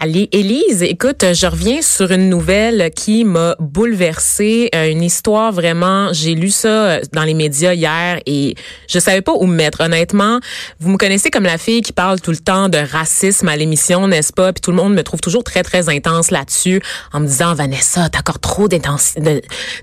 Allez, Élise, écoute, je reviens sur une nouvelle qui m'a bouleversée, euh, une histoire vraiment, j'ai lu ça euh, dans les médias hier et je savais pas où me mettre. Honnêtement, vous me connaissez comme la fille qui parle tout le temps de racisme à l'émission, n'est-ce pas? Puis tout le monde me trouve toujours très, très intense là-dessus en me disant, Vanessa, t'accordes trop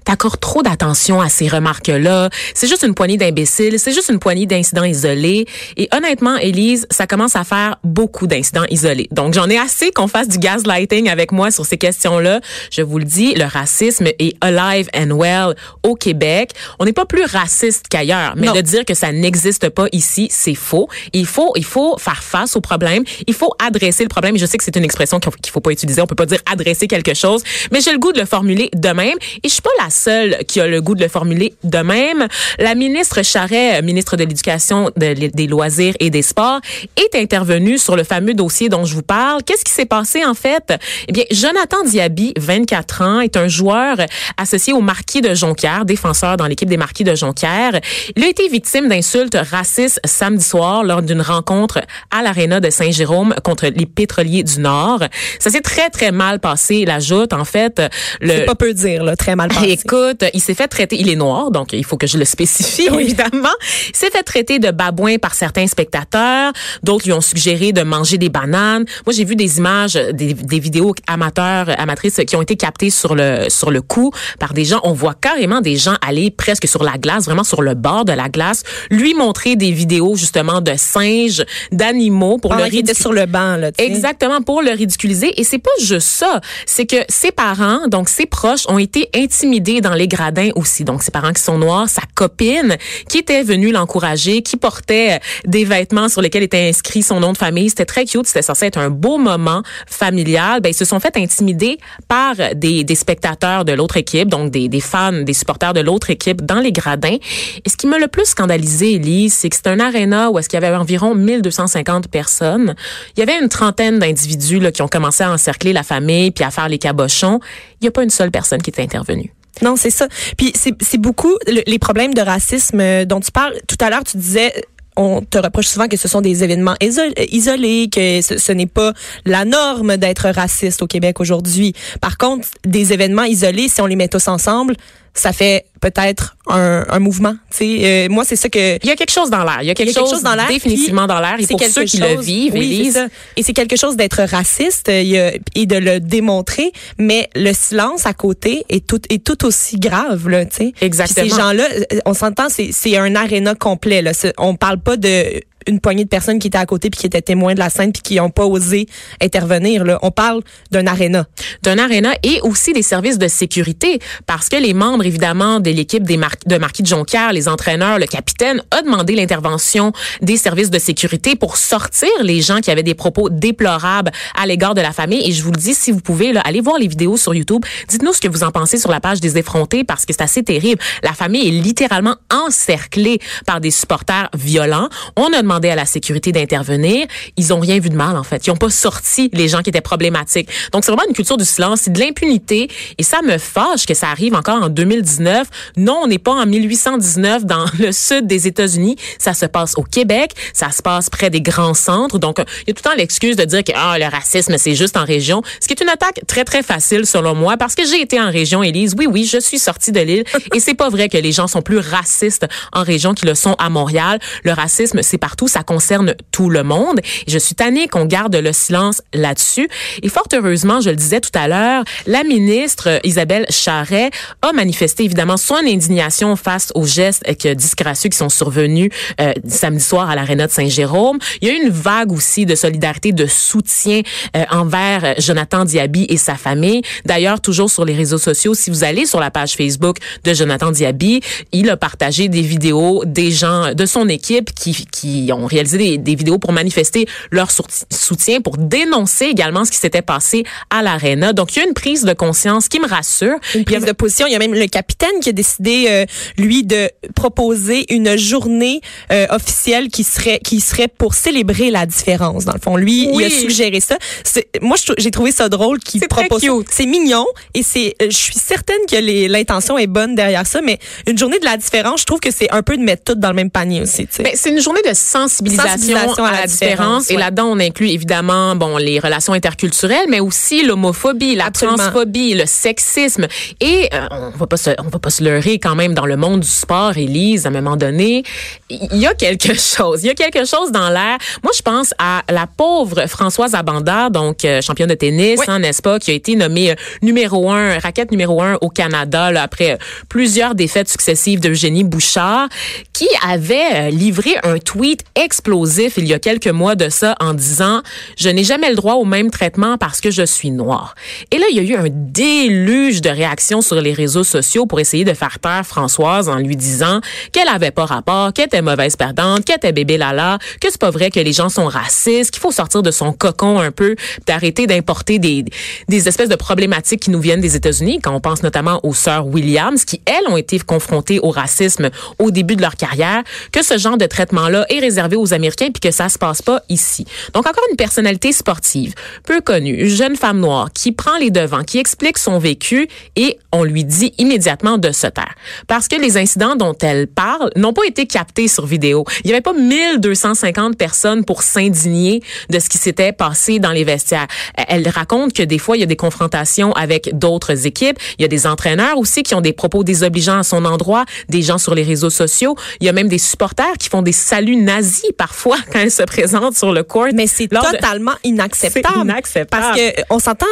t'accordes trop d'attention à ces remarques-là. C'est juste une poignée d'imbéciles, c'est juste une poignée d'incidents isolés. Et honnêtement, Élise, ça commence à faire beaucoup d'incidents isolés. Donc, j'en ai assez qu'on fasse du gaslighting avec moi sur ces questions-là. Je vous le dis, le racisme est alive and well au Québec. On n'est pas plus raciste qu'ailleurs, mais de dire que ça n'existe pas ici, c'est faux. Il faut, il faut faire face au problème. Il faut adresser le problème. Je sais que c'est une expression qu'il faut pas utiliser. On peut pas dire adresser quelque chose, mais j'ai le goût de le formuler de même. Et je suis pas la seule qui a le goût de le formuler de même. La ministre Charret, ministre de l'Éducation, des Loisirs et des Sports, est intervenue sur le fameux dossier dont je vous parle. Qu'est-ce qui s'est passé en fait Eh bien, Jonathan Diaby, 24 ans, est un joueur associé au Marquis de Jonquière, défenseur dans l'équipe des Marquis de Jonquière. Il a été victime d'insultes racistes samedi soir lors d'une rencontre à l'aréna de Saint-Jérôme contre les pétroliers du Nord. Ça s'est très très mal passé, l'ajoute en fait. Le... C'est pas peu dire là, très mal passé. Écoute, il s'est fait traiter, il est noir, donc il faut que je le spécifie évidemment. Il s'est fait traiter de babouin par certains spectateurs, d'autres lui ont suggéré de manger des bananes. Moi, j'ai vu des images des, vidéos amateurs, amatrices qui ont été captées sur le sur le coup par des gens. On voit carrément des gens aller presque sur la glace, vraiment sur le bord de la glace, lui montrer des vidéos justement de singes, d'animaux pour le ridiculiser. sur le banc là. Exactement pour le ridiculiser. Et c'est pas juste ça, c'est que ses parents, donc ses proches, ont été intimidés dans les gradins aussi. Donc ses parents qui sont noirs, sa copine qui était venue l'encourager, qui portait des vêtements sur lesquels était inscrit son nom de famille. C'était très cute. C'était censé être un beau moment familial, ben, ils se sont fait intimider par des, des spectateurs de l'autre équipe, donc des, des fans, des supporters de l'autre équipe dans les gradins. Et ce qui m'a le plus scandalisé, Elise, c'est que c'est un aréna où est-ce qu'il y avait environ 1250 personnes. Il y avait une trentaine d'individus qui ont commencé à encercler la famille puis à faire les cabochons. Il n'y a pas une seule personne qui est intervenue. Non, c'est ça. Puis c'est beaucoup les problèmes de racisme dont tu parles. Tout à l'heure, tu disais on te reproche souvent que ce sont des événements isolés, que ce, n'est pas la norme d'être raciste au Québec aujourd'hui. Par contre, des événements isolés, si on les met tous ensemble, ça fait peut-être un, un, mouvement. Euh, moi, c'est ça que... Il y a quelque chose dans l'air. Il y a quelque, chose, dans l'air. Définitivement dans l'air. Et pour ceux qui le vivent, oui, Et c'est quelque chose d'être raciste euh, et de le démontrer, mais le silence à côté est tout, est tout aussi grave. Là, Exactement. ces gens-là, euh, on s'entend, c'est un aréna complet. Là. On parle pas de une poignée de personnes qui étaient à côté puis qui étaient témoins de la scène puis qui n'ont pas osé intervenir. Là. On parle d'un aréna. D'un aréna et aussi des services de sécurité parce que les membres, évidemment, de l'équipe des de Marquis de Jonquière, les entraîneurs, le capitaine, a demandé l'intervention des services de sécurité pour sortir les gens qui avaient des propos déplorables à l'égard de la famille. Et je vous le dis, si vous pouvez, là, allez voir les vidéos sur YouTube. Dites-nous ce que vous en pensez sur la page des effrontés parce que c'est assez terrible. La famille est littéralement encerclée par des supporters violents. On a à la sécurité d'intervenir. Ils ont rien vu de mal, en fait. Ils ont pas sorti les gens qui étaient problématiques. Donc, c'est vraiment une culture du silence, c'est de l'impunité. Et ça me fâche que ça arrive encore en 2019. Non, on n'est pas en 1819 dans le sud des États-Unis. Ça se passe au Québec. Ça se passe près des grands centres. Donc, il y a tout le temps l'excuse de dire que ah, le racisme, c'est juste en région. Ce qui est une attaque très, très facile, selon moi, parce que j'ai été en région, Élise. Oui, oui, je suis sortie de l'île. et c'est pas vrai que les gens sont plus racistes en région qu'ils le sont à Montréal. Le racisme, c'est partout ça concerne tout le monde. je suis tannée qu'on garde le silence là-dessus. Et fort heureusement, je le disais tout à l'heure, la ministre euh, Isabelle Charret a manifesté évidemment son indignation face aux gestes disgracieux qui sont survenus euh, samedi soir à l'aréna de Saint-Jérôme. Il y a eu une vague aussi de solidarité, de soutien euh, envers Jonathan Diaby et sa famille. D'ailleurs, toujours sur les réseaux sociaux, si vous allez sur la page Facebook de Jonathan Diaby, il a partagé des vidéos des gens de son équipe qui, qui ils ont réalisé des, des vidéos pour manifester leur soutien, pour dénoncer également ce qui s'était passé à l'arena. Donc, il y a une prise de conscience qui me rassure. Une prise de position. Il y a même le capitaine qui a décidé, euh, lui, de proposer une journée euh, officielle qui serait qui serait pour célébrer la différence. Dans le fond, lui, il a suggéré ça. Moi, j'ai trouvé ça drôle qu'il propose. C'est mignon et c'est. Je suis certaine que l'intention est bonne derrière ça, mais une journée de la différence, je trouve que c'est un peu de mettre tout dans le même panier aussi. Ben, c'est une journée de sensibilisation, à, la, différence, et là-dedans on inclut évidemment bon les relations interculturelles, mais aussi l'homophobie, la transphobie, le sexisme. Et euh, on va pas se, on va pas se leurrer quand même dans le monde du sport, Élise, à un moment donné, il y a quelque chose, il y a quelque chose dans l'air. Moi je pense à la pauvre Françoise Abanda, donc euh, championne de tennis, hein, n'est-ce pas, qui a été nommée euh, numéro un, raquette numéro un au Canada là, après plusieurs défaites successives d'Eugénie Bouchard, qui avait livré un tweet explosif il y a quelques mois de ça en disant je n'ai jamais le droit au même traitement parce que je suis noire. Et là, il y a eu un déluge de réactions sur les réseaux sociaux pour essayer de faire taire Françoise en lui disant qu'elle avait pas rapport, qu'elle était mauvaise perdante, qu'elle était bébé lala, que c'est pas vrai que les gens sont racistes, qu'il faut sortir de son cocon un peu, d'arrêter d'importer des, des espèces de problématiques qui nous viennent des États-Unis, quand on pense notamment aux sœurs Williams, qui, elles, ont été confrontées au racisme au début de leur carrière, que ce genre de traitement-là est réservé aux Américains puis que ça se passe pas ici. Donc, encore une personnalité sportive, peu connue, jeune femme noire, qui prend les devants, qui explique son vécu et on lui dit immédiatement de se taire. Parce que les incidents dont elle parle n'ont pas été captés sur vidéo. Il n'y avait pas 1250 personnes pour s'indigner de ce qui s'était passé dans les vestiaires. Elle raconte que des fois, il y a des confrontations avec d'autres équipes. Il y a des entraîneurs aussi qui ont des propos désobligeants à son endroit, des gens sur les réseaux sociaux. Il y a même des supporters qui font des saluts nazis parfois quand elle se présente sur le court. Mais c'est totalement inacceptable. inacceptable. Parce que on s'entend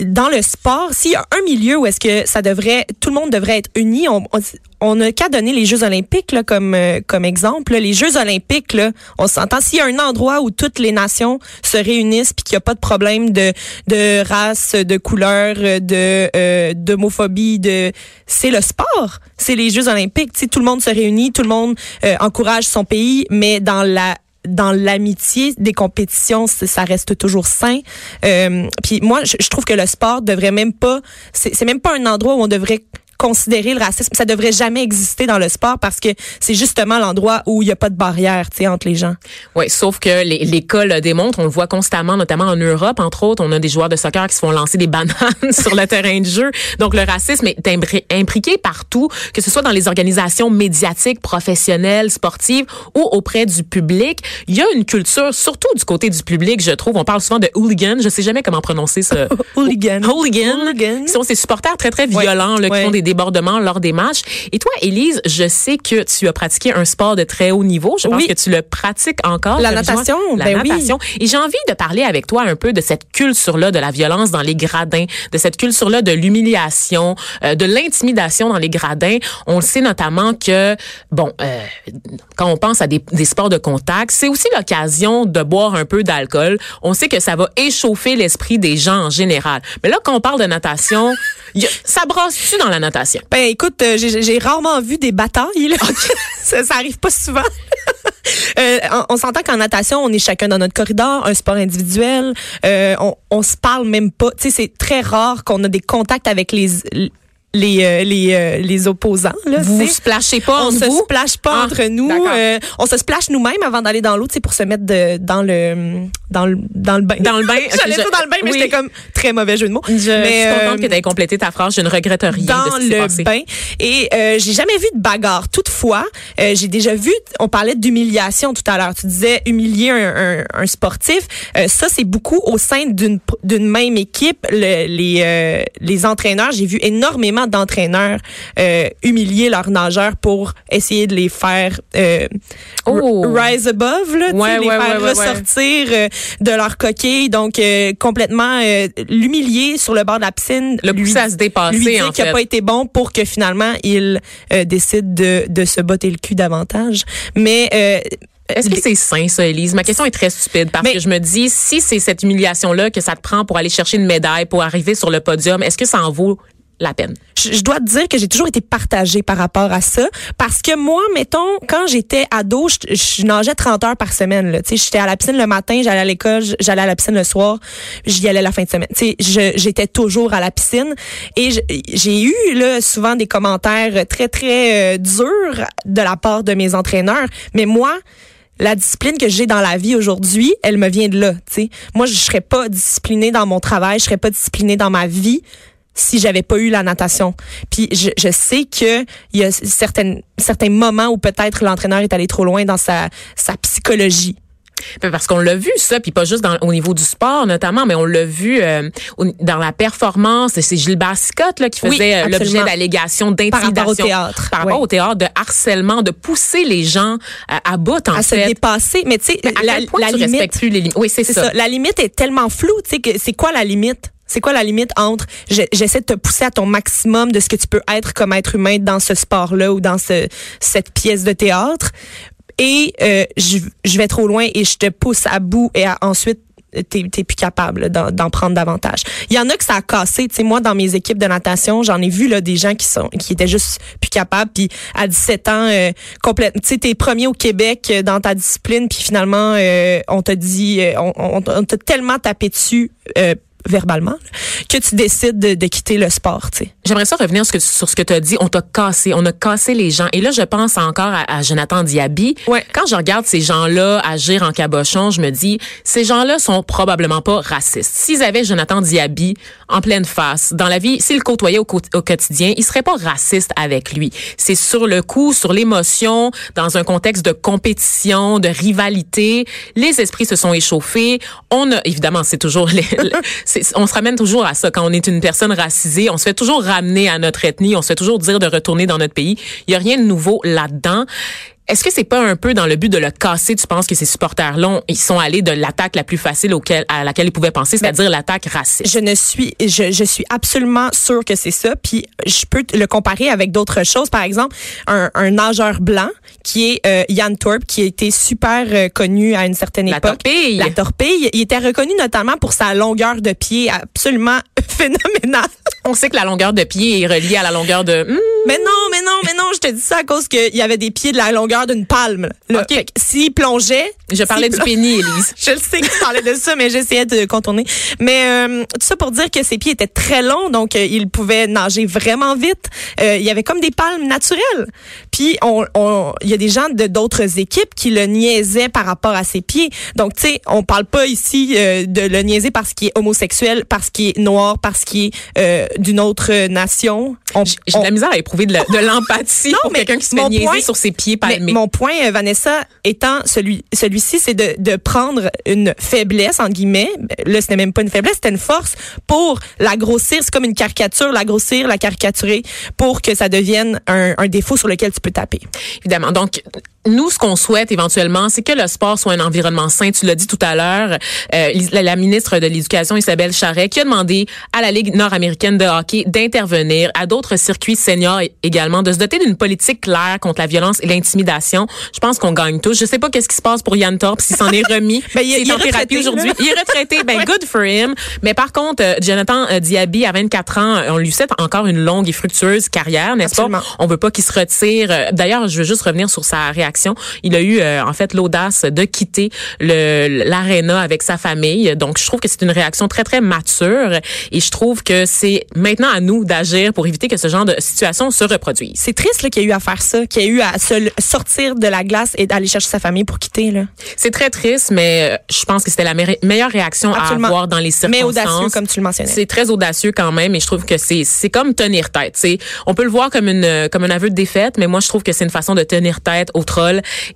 dans le sport, s'il y a un milieu où est-ce que ça devrait, tout le monde devrait être uni, on, on n'a qu'à donner les Jeux olympiques là, comme euh, comme exemple. Les Jeux olympiques, là, on s'entend. S'il y a un endroit où toutes les nations se réunissent puis qu'il n'y a pas de problème de de race, de couleur, de euh, d'homophobie, de c'est le sport. C'est les Jeux olympiques. Tu tout le monde se réunit, tout le monde euh, encourage son pays, mais dans la dans l'amitié des compétitions, ça reste toujours sain. Puis moi, je, je, trouve que le sport devrait même pas, c'est même pas un endroit où on devrait considérer le racisme. Ça devrait jamais exister dans le sport parce que c'est justement l'endroit où il n'y a pas de barrière entre les gens. Oui, sauf que l'école le démontre, on le voit constamment, notamment en Europe, entre autres, on a des joueurs de soccer qui se font lancer des bananes sur le terrain de jeu. Donc le racisme est imbriqué partout, que ce soit dans les organisations médiatiques, professionnelles, sportives ou auprès du public. Il y a une culture, surtout du côté du public, je trouve. On parle souvent de hooligan. Je sais jamais comment prononcer ça. hooligan. Hooligan. Hooligan. Qui sont ces supporters très, très violents, qui font des débordements lors des matchs. Et toi, Élise, je sais que tu as pratiqué un sport de très haut niveau. Je pense que tu le pratiques encore. La natation. La ben natation. Et j'ai envie de parler avec toi un peu de cette culture-là de la violence dans les gradins, de cette culture-là de l'humiliation, euh, de l'intimidation dans les gradins. On le sait notamment que, bon, euh, quand on pense à des, des sports de contact, c'est aussi l'occasion de boire un peu d'alcool. On sait que ça va échauffer l'esprit des gens en général. Mais là, quand on parle de natation, a, ça brosse-tu dans la natation? Ben écoute, euh, j'ai rarement vu des batailles. Là. ça, ça arrive pas souvent. Euh, on, s'entend qu'en natation, on est chacun dans notre corridor, un sport individuel. Euh, on, on se parle même pas. Tu sais, c'est très rare qu'on a des contacts avec les les euh, les, euh, les opposants là vous vous splashez pas on se splash pas ah, entre nous euh, on se splash nous-mêmes avant d'aller dans l'eau pour se mettre de, dans le dans le dans le bain. Dans le bain j'allais dire dans le bain mais j'étais comme très mauvais jeu de mots. Je, mais, je suis contente que tu aies complété ta phrase. Je ne regrette rien dans de ce le bain. Et j'ai jamais vu de bagarre. Toutefois j'ai déjà vu on parlait d'humiliation tout à l'heure. Tu disais humilier un, un, sportif. Ça c'est beaucoup au sein d'une d'une même équipe. Les les entraîneurs j'ai vu énormément d'entraîneurs euh, humilier leurs nageurs pour essayer de les faire euh, oh. rise above, là, les faire ressortir euh, de leur coquille. Donc, complètement l'humilier sur le bord de la piscine. Le lui, à se dépasser, lui dire qu'il n'a pas été bon pour que finalement, il décide de, de se botter le cul davantage. Mais... est-ce que c'est sain, ça, Elise? Ma question est très stupide parce que je me dis, si c'est cette humiliation-là que ça te prend pour aller chercher une médaille, pour arriver sur le podium, est-ce que ça en vaut la peine. Je, je dois te dire que j'ai toujours été partagée par rapport à ça parce que moi, mettons, quand j'étais ado, je, je nageais 30 heures par semaine. Là. J'étais à la piscine le matin, j'allais à l'école, j'allais à la piscine le soir, j'y allais la fin de semaine. Tu sais, je- J'étais toujours à la piscine et j'ai eu là, souvent des commentaires très, très euh, durs de la part de mes entraîneurs. Mais moi, la discipline que j'ai dans la vie aujourd'hui, elle me vient de là. tu sais. Moi, je serais pas disciplinée dans mon travail, je serais pas disciplinée dans ma vie si j'avais pas eu la natation. Puis je, je sais que il y a certaines certains moments où peut-être l'entraîneur est allé trop loin dans sa sa psychologie. Ben, Parce qu'on l'a vu ça, puis pas juste dans, au niveau du sport notamment, mais on l'a vu euh, dans la performance. C'est Gilbert Scott là, qui faisait euh, l'objet d'allégations Par d'intimidation. rapport au théâtre. Par rapport au théâtre, de harcèlement, de pousser les gens euh, à bout, en à se fait. dépasser, mais tu sais Mais à la, quel point la tu limite plus les limites. Oui, c'est ça. La limite est tellement floue, tu sais que c'est quoi la limite? C'est quoi la limite entre je- j'essaie de te pousser à ton maximum de ce que tu peux être comme être humain dans ce sport-là ou dans ce cette pièce de théâtre et euh, je, je vais trop loin et je te pousse à bout et à- ensuite t'es plus capable d'en prendre davantage. Il y en a que ça a cassé, tu sais moi dans mes équipes de natation, j'en ai vu là des gens qui sont qui étaient juste plus capables puis à 17 ans euh, complètement tu sais t'es premier au Québec euh, dans ta discipline puis finalement euh, on t'a dit euh, on, on, on t'a tellement tapé dessus verbalement que tu décides de, de quitter le sport, tu sais. J'aimerais ça revenir sur, ce que- sur ce que tu as dit. On t'a cassé. On a cassé les gens. Et là, je pense encore à, à Jonathan Diaby. Ouais. Quand je regarde ces gens-là agir en cabochon, je me dis, ces gens-là sont probablement pas racistes. S'ils avaient Jonathan Diaby en pleine face, dans la vie, s'ils le côtoyaient au, au quotidien, ils seraient pas racistes avec lui. C'est sur le coup, sur l'émotion, dans un contexte de compétition, de rivalité. Les esprits se sont échauffés. On a, évidemment, c'est toujours, les- on se ramène toujours à ça. Quand on est une personne racisée, on se fait toujours ramener à notre ethnie, on se fait toujours dire de retourner dans notre pays. Il y a rien de nouveau là-dedans. Est-ce que c'est pas un peu dans le but de le casser, tu penses que ces supporters-là, ils sont allés de l'attaque la plus facile auquel, à laquelle ils pouvaient penser, c'est-à-dire l'attaque raciste? Je ne suis, je, je suis absolument sûre que c'est ça. Puis je peux le comparer avec d'autres choses. Par exemple, un, un nageur blanc qui est euh, Yann Thorpe, qui a été super euh, connu à une certaine La époque. torpille. La torpille. Il était reconnu notamment pour sa longueur de pied absolument phénoménale. On sait que la longueur de pied est reliée à la longueur de... Hmm, Mais non, mais non, mais non, je te dis ça à cause qu'il y avait des pieds de la longueur d'une palme. Là. Ok. Fait S'il plongeait, je parlais du pénis, Élise. je le sais que tu parlais de ça, mais j'essayais de contourner. Mais euh, tout ça pour dire que ses pieds étaient très longs, donc euh, il pouvait nager vraiment vite. Euh, il y avait comme des palmes naturelles. Puis on, on, il y a des gens de d'autres équipes qui le niaisaient par rapport à ses pieds. Donc tu sais, on parle pas ici euh, de le niaiser parce qu'il est homosexuel, parce qu'il est noir, parce qu'il est euh, d'une autre nation. On- J'ai de la misère à éprouver de l'empathie Non, pour mais quelqu'un qui se fait niaiser point- sur ses pieds palmés. mon point, euh, Vanessa, étant celui, celui-ci, c'est de, de prendre une faiblesse, entre guillemets. Là, c'était même pas une faiblesse, c'était une force pour la grossir. C'est comme une caricature, la grossir, la caricaturer pour que ça devienne un, un défaut sur lequel tu peux taper. Évidemment. Donc, nous, ce qu'on souhaite éventuellement, c'est que le sport soit un environnement sain. Tu l'as dit tout à l'heure, euh, la, la ministre de l'Éducation, Isabelle Charret, qui a demandé à la Ligue nord-américaine de hockey d'intervenir, à d'autres circuits seniors également, de se doter d'une politique claire contre la violence et l'intimidation. Je pense qu'on gagne tous. Je sais pas qu'est-ce qui se passe pour Yann Torp, s'il s'en est remis. Ben, il est- S'il il est en thérapie aujourd'hui. Il est retraité. Ben, good for him. Mais par contre, euh, Jonathan euh, Diaby, à 24 ans, on lui souhaite encore une longue et fructueuse carrière, n'est-ce pas? On veut pas qu'il se retire. Euh, D'ailleurs, je veux juste revenir sur sa réaction. Il a eu euh, en fait l'audace de quitter l'aréna avec sa famille. Donc, je trouve que c'est une réaction très très mature et je trouve que c'est maintenant à nous d'agir pour éviter que ce genre de situation se reproduise. C'est triste qu'il y a eu à faire ça, qu'il y a eu à se sortir de la glace et d'aller chercher sa famille pour quitter. Là. C'est très triste, mais euh, je pense que c'était la me- meilleure réaction Absolument. à avoir dans les circonstances. Mais audacieux, comme tu le mentionnais. C'est très audacieux quand même, et je trouve que c'est c'est comme tenir tête. C'est on peut le voir comme une comme un aveu de défaite, mais moi je trouve que c'est une façon de tenir tête au troll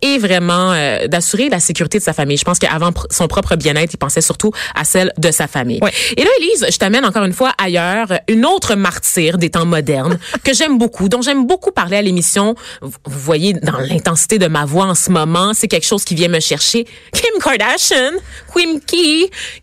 et vraiment euh, d'assurer la sécurité de sa famille. Je pense qu'avant pr- son propre bien-être, il pensait surtout à celle de sa famille. Ouais. Et là, Elise, je t'amène encore une fois ailleurs, une autre martyre des temps modernes que j'aime beaucoup, dont j'aime beaucoup parler à l'émission. Vous voyez dans l'intensité de ma voix en ce moment, c'est quelque chose qui vient me chercher. Kim Kardashian,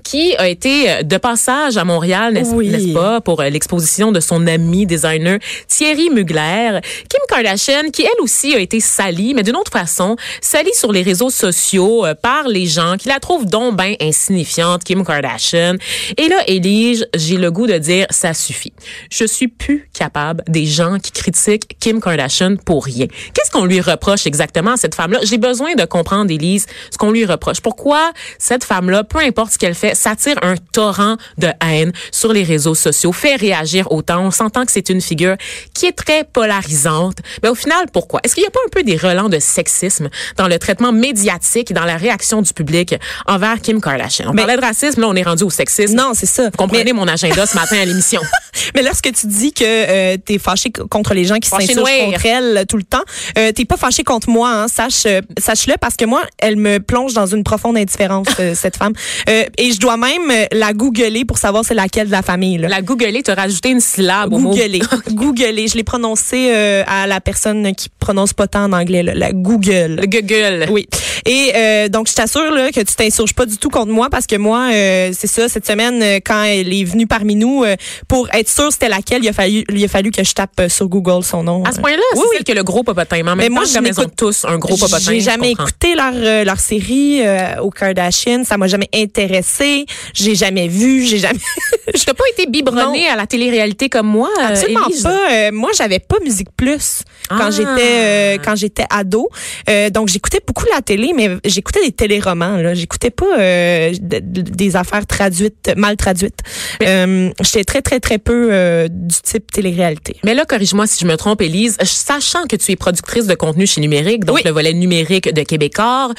qui a été euh, de passage à Montréal, n'est-ce Oui. n'est-ce pas, pour euh, l'exposition de son ami designer Thierry Mugler. Kim Kardashian, qui elle aussi a été salie, mais d'une autre façon, salie sur les réseaux sociaux euh, par les gens qui la trouvent donc insignifiante, Kim Kardashian. Et là, Elise, j'ai le goût de dire, ça suffit. Je suis plus capable des gens qui critiquent Kim Kardashian pour rien. Qu'est-ce qu'on lui reproche exactement à cette femme-là? J'ai besoin de comprendre, Elise, ce qu'on lui reproche. Pourquoi cette femme-là, peu importe ce qu'elle fait, s'attire un torrent de haine sur les réseaux sociaux, fait réagir autant. On s'entend que c'est une figure qui est très polarisante. Mais au final, pourquoi? Est-ce qu'il n'y a pas un peu des relents de sexisme dans le traitement médiatique et dans la réaction du public envers Kim Kardashian? On Mais- parlait de racisme, là, on est rendu au sexisme. Non, c'est ça. Vous comprenez mon agenda ce matin à l'émission. Mais lorsque tu dis que euh, t'es fâché c- contre les gens qui Fâché s'insurgent contre elle euh, tout le temps, euh, t'es pas fâché contre moi, hein, sache, euh, sache-le, parce que moi, elle me plonge dans une profonde indifférence, euh, cette femme. Euh, et je dois même la googler pour savoir c'est laquelle de la famille. Là. La googler, t'as rajouté une syllabe au mot. Googler. Googler. Je l'ai prononcé euh, à la personne qui prononce pas tant en anglais, là, la Google. Le Google. Oui. Et euh, donc, je t'assure là, que tu t'insurges pas du tout contre moi parce que moi, euh, c'est ça, cette semaine, euh, quand elle est venue parmi nous, euh, pour être sûre c'était laquelle, il a fallu, il a fallu que je tape euh, sur Google son nom. À ce point-là, Oui, c'est oui. que le gros popotin. Mais moi, je ils ont tous un gros popotin. J'ai jamais écouté leur, euh, leur série euh, aux Kardashian. Ça m'a jamais intéressé. J'ai jamais vu. J'ai jamais. Je t'ai pas été biberonnée à la télé-réalité comme moi, euh, Absolument Élise? pas. Euh, moi, j'avais pas Musique Plus quand Ah. j'étais euh, quand j'étais ado. Euh, donc j'écoutais beaucoup la télé, mais j'écoutais des téléromans. Là, j'écoutais pas euh, de- de- des affaires traduites, mal traduites. Euh, j'étais très très très peu euh, du type télé-réalité. Mais là, corrige-moi si je me trompe, Élise. Sachant que tu es productrice de contenu chez Numérique, donc Oui. le volet numérique de Québécois,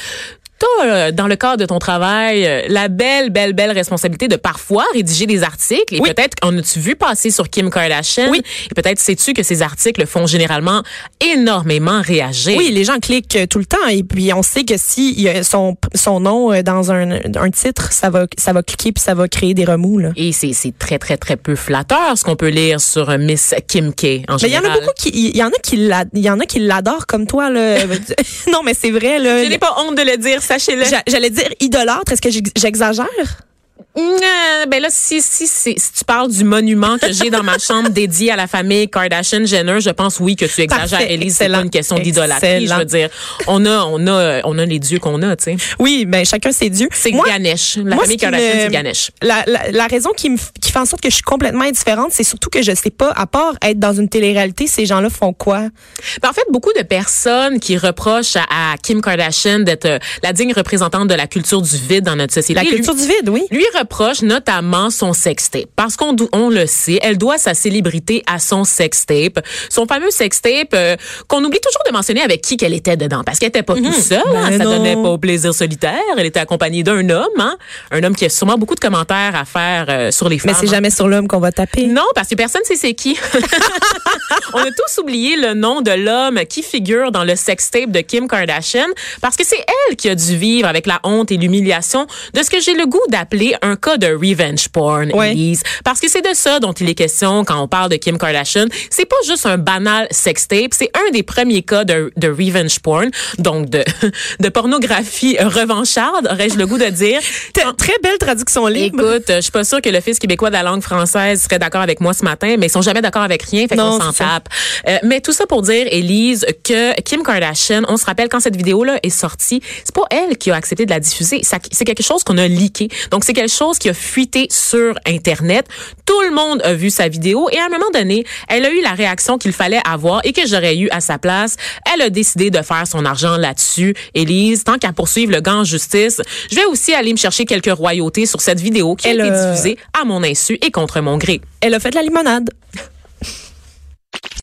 T'as, euh, dans le cadre de ton travail, euh, la belle, belle, belle responsabilité de parfois rédiger des articles. Et Oui. peut-être, en as-tu vu passer sur Kim Kardashian? Oui. Et peut-être sais-tu que ces articles font généralement énormément réagir? Oui, les gens cliquent euh, tout le temps et puis on sait que si y a son son nom dans un, un titre, ça va ça va cliquer puis ça va créer des remous là. Et c'est c'est très, très, très peu flatteur ce qu'on peut lire sur Miss Kim K en Mais il y en général. a beaucoup qui il y en a qui l'a- y en a qui l'adorent comme toi là. non mais c'est vrai là. Je n'ai pas honte de le dire, sachez-le. J'a- J'allais dire idolâtre, est-ce que j'ex- j'exagère? Ben là, si, si, si, si tu parles du monument que j'ai dans ma chambre dédié à la famille Kardashian-Jenner, je pense oui que tu exagères, Élise. C'est pas une question d'idolâtrie. Je veux dire, on a, on a, on a les dieux qu'on a, tu sais. Oui, ben chacun ses dieux. C'est Ganesh. La moi, famille Kardashian, c'est Ganesh. La, la, la raison qui, me, qui fait en sorte que je suis complètement indifférente, c'est surtout que je sais pas, à part être dans une télé-réalité, ces gens-là font quoi? Ben, en fait, beaucoup de personnes qui reprochent à, à Kim Kardashian d'être euh, la digne représentante de la culture du vide dans notre société. La culture du vide, oui. lui reproche notamment son sextape. Parce qu'on on le sait, elle doit sa célébrité à son sextape. Son fameux sextape euh, qu'on oublie toujours de mentionner avec qui qu'elle était dedans. Parce qu'elle était pas toute seule. hein, Ben ça non. donnait pas au plaisir solitaire. Elle était accompagnée d'un homme. Hein, un homme qui a sûrement beaucoup de commentaires à faire euh, sur les femmes. Mais c'est hein. jamais sur l'homme qu'on va taper. Non, parce que personne sait c'est qui. On a tous oublié le nom de l'homme qui figure dans le sextape de Kim Kardashian parce que c'est elle qui a dû vivre avec la honte et l'humiliation de ce que j'ai le goût d'appeler un cas de revenge porn, Ouais. Elise. Parce que c'est de ça dont il est question quand on parle de Kim Kardashian. C'est pas juste un banal sextape, c'est un des premiers cas de, de revenge porn, donc de, de pornographie revancharde, aurais-je le goût de dire. Très belle traduction libre. Écoute, je suis pas sûre que l'Office québécois de la langue française serait d'accord avec moi ce matin, mais ils sont jamais d'accord avec rien, fait qu'on s'en tape. Euh, mais tout ça pour dire, Élise, que Kim Kardashian, on se rappelle quand cette vidéo-là est sortie, c'est pas elle qui a accepté de la diffuser, c'est quelque chose qu'on a leaké. Donc c'est quelque chose qui a fuité sur Internet. Tout le monde a vu sa vidéo et à un moment donné, elle a eu la réaction qu'il fallait avoir et que j'aurais eu à sa place. Elle a décidé de faire son argent là-dessus. Élise, tant qu'à poursuivre le gant en justice, je vais aussi aller me chercher quelques royautés sur cette vidéo qui Elle a été diffusée à mon insu et contre mon gré. Elle a fait de la limonade.